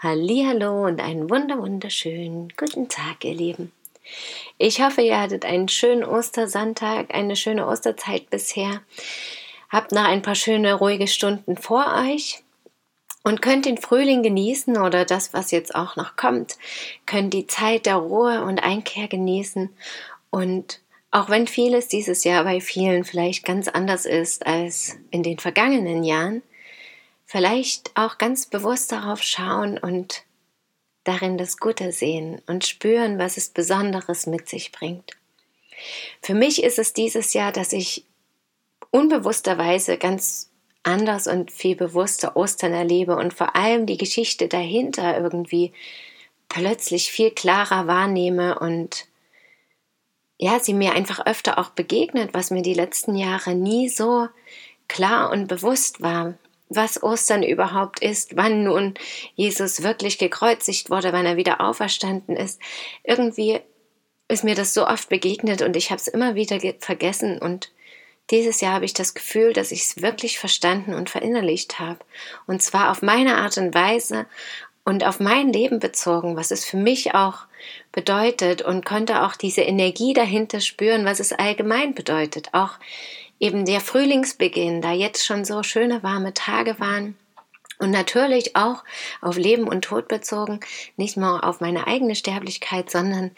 Hallihallo und einen wunder wunderschönen guten Tag, ihr Lieben. Ich hoffe, ihr hattet einen schönen Ostersonntag, eine schöne Osterzeit bisher. Habt noch ein paar schöne, ruhige Stunden vor euch und könnt den Frühling genießen oder das, was jetzt auch noch kommt, könnt die Zeit der Ruhe und Einkehr genießen und auch wenn vieles dieses Jahr bei vielen vielleicht ganz anders ist als in den vergangenen Jahren, vielleicht auch ganz bewusst darauf schauen und darin das Gute sehen und spüren, was es Besonderes mit sich bringt. Für mich ist es dieses Jahr, dass ich unbewussterweise ganz anders und viel bewusster Ostern erlebe und vor allem die Geschichte dahinter irgendwie plötzlich viel klarer wahrnehme und ja, sie mir einfach öfter auch begegnet, was mir die letzten Jahre nie so klar und bewusst war was Ostern überhaupt ist, wann nun Jesus wirklich gekreuzigt wurde, wann er wieder auferstanden ist. Irgendwie ist mir das so oft begegnet und ich habe es immer wieder vergessen und dieses Jahr habe ich das Gefühl, dass ich es wirklich verstanden und verinnerlicht habe. Und zwar auf meine Art und Weise und auf mein Leben bezogen, was es für mich auch bedeutet und konnte auch diese Energie dahinter spüren, was es allgemein bedeutet. Auch eben der Frühlingsbeginn, da jetzt schon so schöne warme Tage waren. Und natürlich auch auf Leben und Tod bezogen, nicht nur auf meine eigene Sterblichkeit, sondern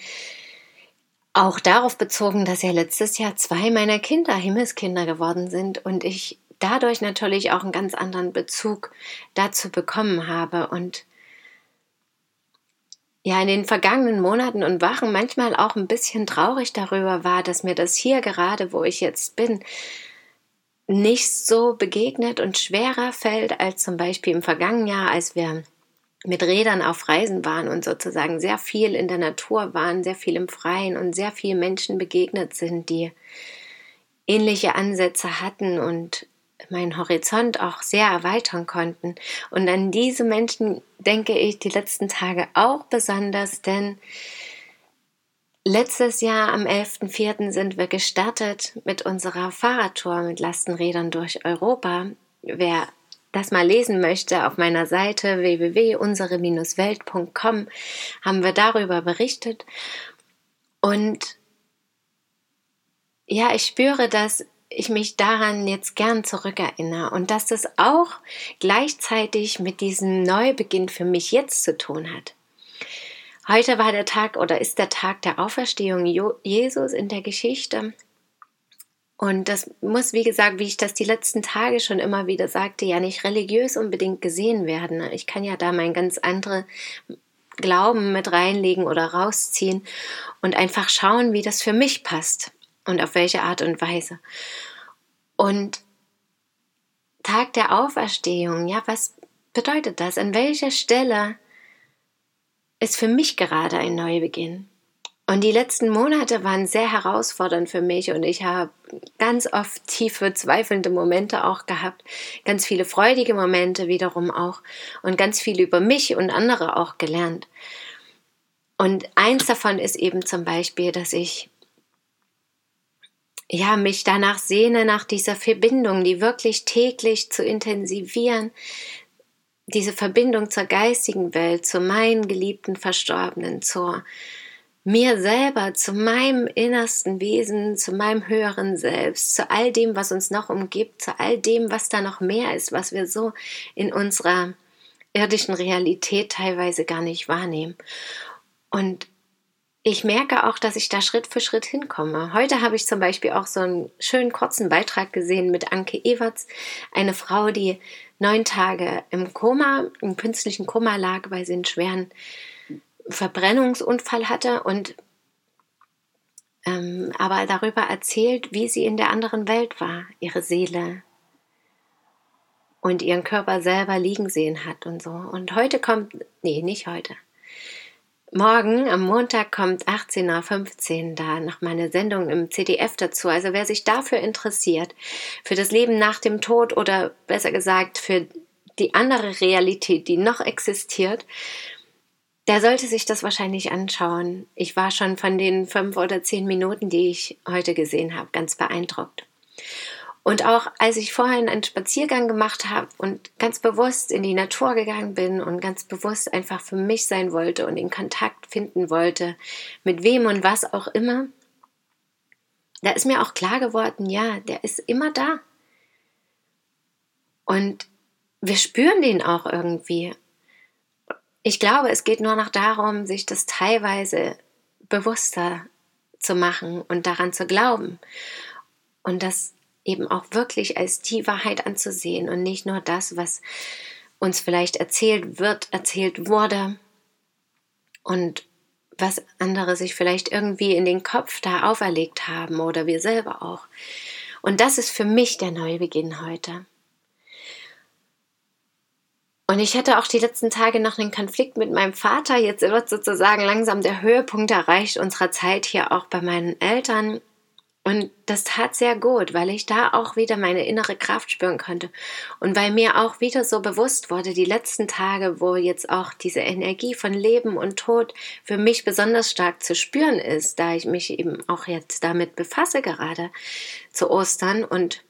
auch darauf bezogen, dass ja letztes Jahr zwei meiner Kinder Himmelskinder geworden sind und ich dadurch natürlich auch einen ganz anderen Bezug dazu bekommen habe und ja in den vergangenen Monaten und Wochen manchmal auch ein bisschen traurig darüber war, dass mir das hier gerade, wo ich jetzt bin, nicht so begegnet und schwerer fällt als zum Beispiel im vergangenen Jahr, als wir mit Rädern auf Reisen waren und sozusagen sehr viel in der Natur waren, sehr viel im Freien und sehr viel Menschen begegnet sind, die ähnliche Ansätze hatten und meinen Horizont auch sehr erweitern konnten. Und an diese Menschen denke ich die letzten Tage auch besonders, denn letztes Jahr am 11.04. sind wir gestartet mit unserer Fahrradtour mit Lastenrädern durch Europa. Wer das mal lesen möchte, auf meiner Seite www.unsere-welt.com haben wir darüber berichtet. Und ja, ich spüre, dass ich mich daran jetzt gern zurückerinnere und dass das auch gleichzeitig mit diesem Neubeginn für mich jetzt zu tun hat. Heute war der Tag oder ist der Tag der Auferstehung Jesus in der Geschichte. Und das muss, wie gesagt, wie ich das die letzten Tage schon immer wieder sagte, ja nicht religiös unbedingt gesehen werden. Ich kann ja da mein ganz andere Glauben mit reinlegen oder rausziehen und einfach schauen, wie das für mich passt und auf welche Art und Weise. Und Tag der Auferstehung, ja, was bedeutet das? An welcher Stelle ist für mich gerade ein Neubeginn? Und die letzten Monate waren sehr herausfordernd für mich und ich habe ganz oft tiefe, zweifelnde Momente auch gehabt, ganz viele freudige Momente wiederum auch und ganz viel über mich und andere auch gelernt. Und eins davon ist eben zum Beispiel, dass ich ja, mich danach sehne, nach dieser Verbindung, die wirklich täglich zu intensivieren, diese Verbindung zur geistigen Welt, zu meinen geliebten Verstorbenen, zur mir selber, zu meinem innersten Wesen, zu meinem höheren Selbst, zu all dem, was uns noch umgibt, zu all dem, was da noch mehr ist, was wir so in unserer irdischen Realität teilweise gar nicht wahrnehmen. Und ich merke auch, dass ich da Schritt für Schritt hinkomme. Heute habe ich zum Beispiel auch so einen schönen kurzen Beitrag gesehen mit Anke Ewerts, eine Frau, die neun Tage im Koma, im künstlichen Koma lag, weil sie einen schweren Verbrennungsunfall hatte und ähm, aber darüber erzählt, wie sie in der anderen Welt war, ihre Seele und ihren Körper selber liegen sehen hat und so. Und heute kommt nee, nicht heute. Morgen am Montag kommt 18.15 Uhr da noch meine Sendung im CDF dazu. Also wer sich dafür interessiert, für das Leben nach dem Tod oder besser gesagt für die andere Realität, die noch existiert, der sollte sich das wahrscheinlich anschauen. Ich war schon von den fünf oder zehn Minuten, die ich heute gesehen habe, ganz beeindruckt. Und auch als ich vorhin einen Spaziergang gemacht habe und ganz bewusst in die Natur gegangen bin und ganz bewusst einfach für mich sein wollte und in Kontakt finden wollte, mit wem und was auch immer, da ist mir auch klar geworden, ja, der ist immer da. Und wir spüren den auch irgendwie. Ich glaube, es geht nur noch darum, sich das teilweise bewusster zu machen und daran zu glauben. Und das eben auch wirklich als die Wahrheit anzusehen und nicht nur das, was uns vielleicht erzählt wird, erzählt wurde und was andere sich vielleicht irgendwie in den Kopf da auferlegt haben oder wir selber auch. Und das ist für mich der Neubeginn heute. Und ich hatte auch die letzten Tage noch einen Konflikt mit meinem Vater. Jetzt wird sozusagen langsam der Höhepunkt erreicht unserer Zeit hier auch bei meinen Eltern. Und das tat sehr gut, weil ich da auch wieder meine innere Kraft spüren konnte. Und weil mir auch wieder so bewusst wurde, die letzten Tage, wo jetzt auch diese Energie von Leben und Tod für mich besonders stark zu spüren ist, da ich mich eben auch jetzt damit befasse, gerade zu Ostern und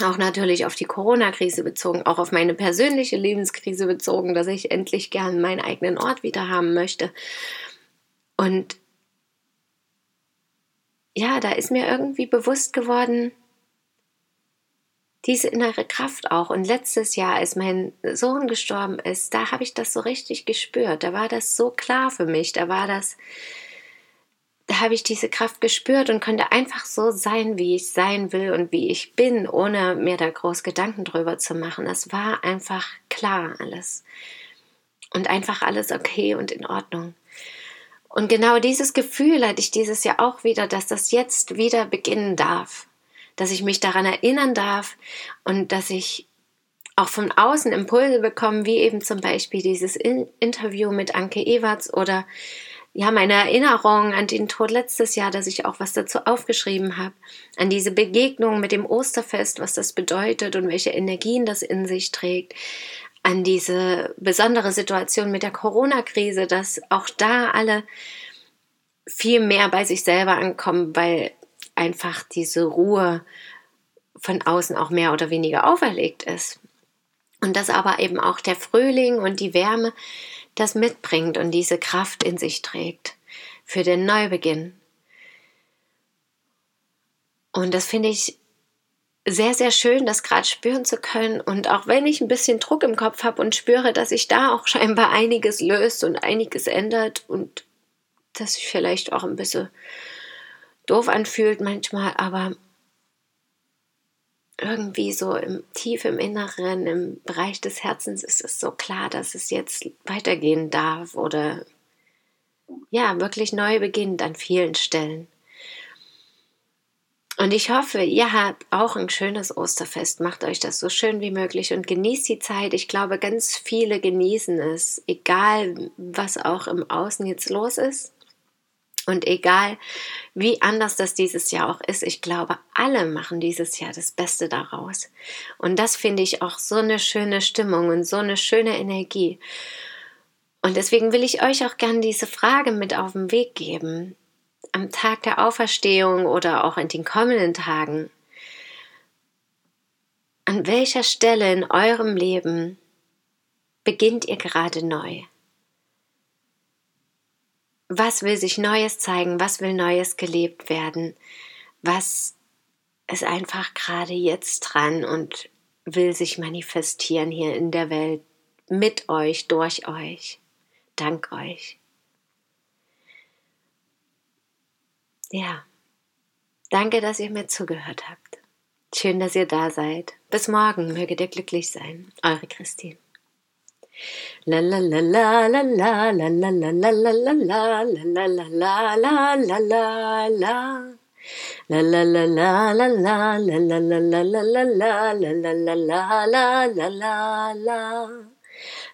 auch natürlich auf die Corona-Krise bezogen, auch auf meine persönliche Lebenskrise bezogen, dass ich endlich gern meinen eigenen Ort wieder haben möchte. Und ja, da ist mir irgendwie bewusst geworden, diese innere Kraft auch. Und letztes Jahr, als mein Sohn gestorben ist, da habe ich das so richtig gespürt. Da war das so klar für mich. Da war das, da habe ich diese Kraft gespürt und konnte einfach so sein, wie ich sein will und wie ich bin, ohne mir da groß Gedanken drüber zu machen. Es war einfach klar alles. Und einfach alles okay und in Ordnung. Und genau dieses Gefühl hatte ich dieses Jahr auch wieder, dass das jetzt wieder beginnen darf, dass ich mich daran erinnern darf und dass ich auch von außen Impulse bekomme, wie eben zum Beispiel dieses Interview mit Anke Ewerts oder ja, meine Erinnerung an den Tod letztes Jahr, dass ich auch was dazu aufgeschrieben habe, an diese Begegnung mit dem Osterfest, was das bedeutet und welche Energien das in sich trägt, an diese besondere Situation mit der Corona-Krise, dass auch da alle viel mehr bei sich selber ankommen, weil einfach diese Ruhe von außen auch mehr oder weniger auferlegt ist. Und dass aber eben auch der Frühling und die Wärme das mitbringt und diese Kraft in sich trägt für den Neubeginn. Und das finde ich sehr, sehr schön, das gerade spüren zu können. Und auch wenn ich ein bisschen Druck im Kopf habe und spüre, dass sich da auch scheinbar einiges löst und einiges ändert und das sich vielleicht auch ein bisschen doof anfühlt manchmal, aber irgendwie so im tief im Inneren, im Bereich des Herzens ist es so klar, dass es jetzt weitergehen darf oder ja, wirklich neu beginnt an vielen Stellen. Und ich hoffe, ihr habt auch ein schönes Osterfest. Macht euch das so schön wie möglich und genießt die Zeit. Ich glaube, ganz viele genießen es, egal was auch im Außen jetzt los ist. Und egal, wie anders das dieses Jahr auch ist, ich glaube, alle machen dieses Jahr das Beste daraus. Und das finde ich auch so eine schöne Stimmung und so eine schöne Energie. Und deswegen will ich euch auch gerne diese Frage mit auf den Weg geben am Tag der Auferstehung oder auch in den kommenden Tagen, an welcher Stelle in eurem Leben beginnt ihr gerade neu? Was will sich Neues zeigen? Was will Neues gelebt werden? Was ist einfach gerade jetzt dran und will sich manifestieren hier in der Welt mit euch, durch euch, dank euch? Ja, danke, dass ihr mir zugehört habt. Schön, dass ihr da seid. Bis morgen, möget ihr glücklich sein. Eure Christine. La la la la la la la la la la la la la la la la la la la la La la la la la la la la la la la la la la la la la la la la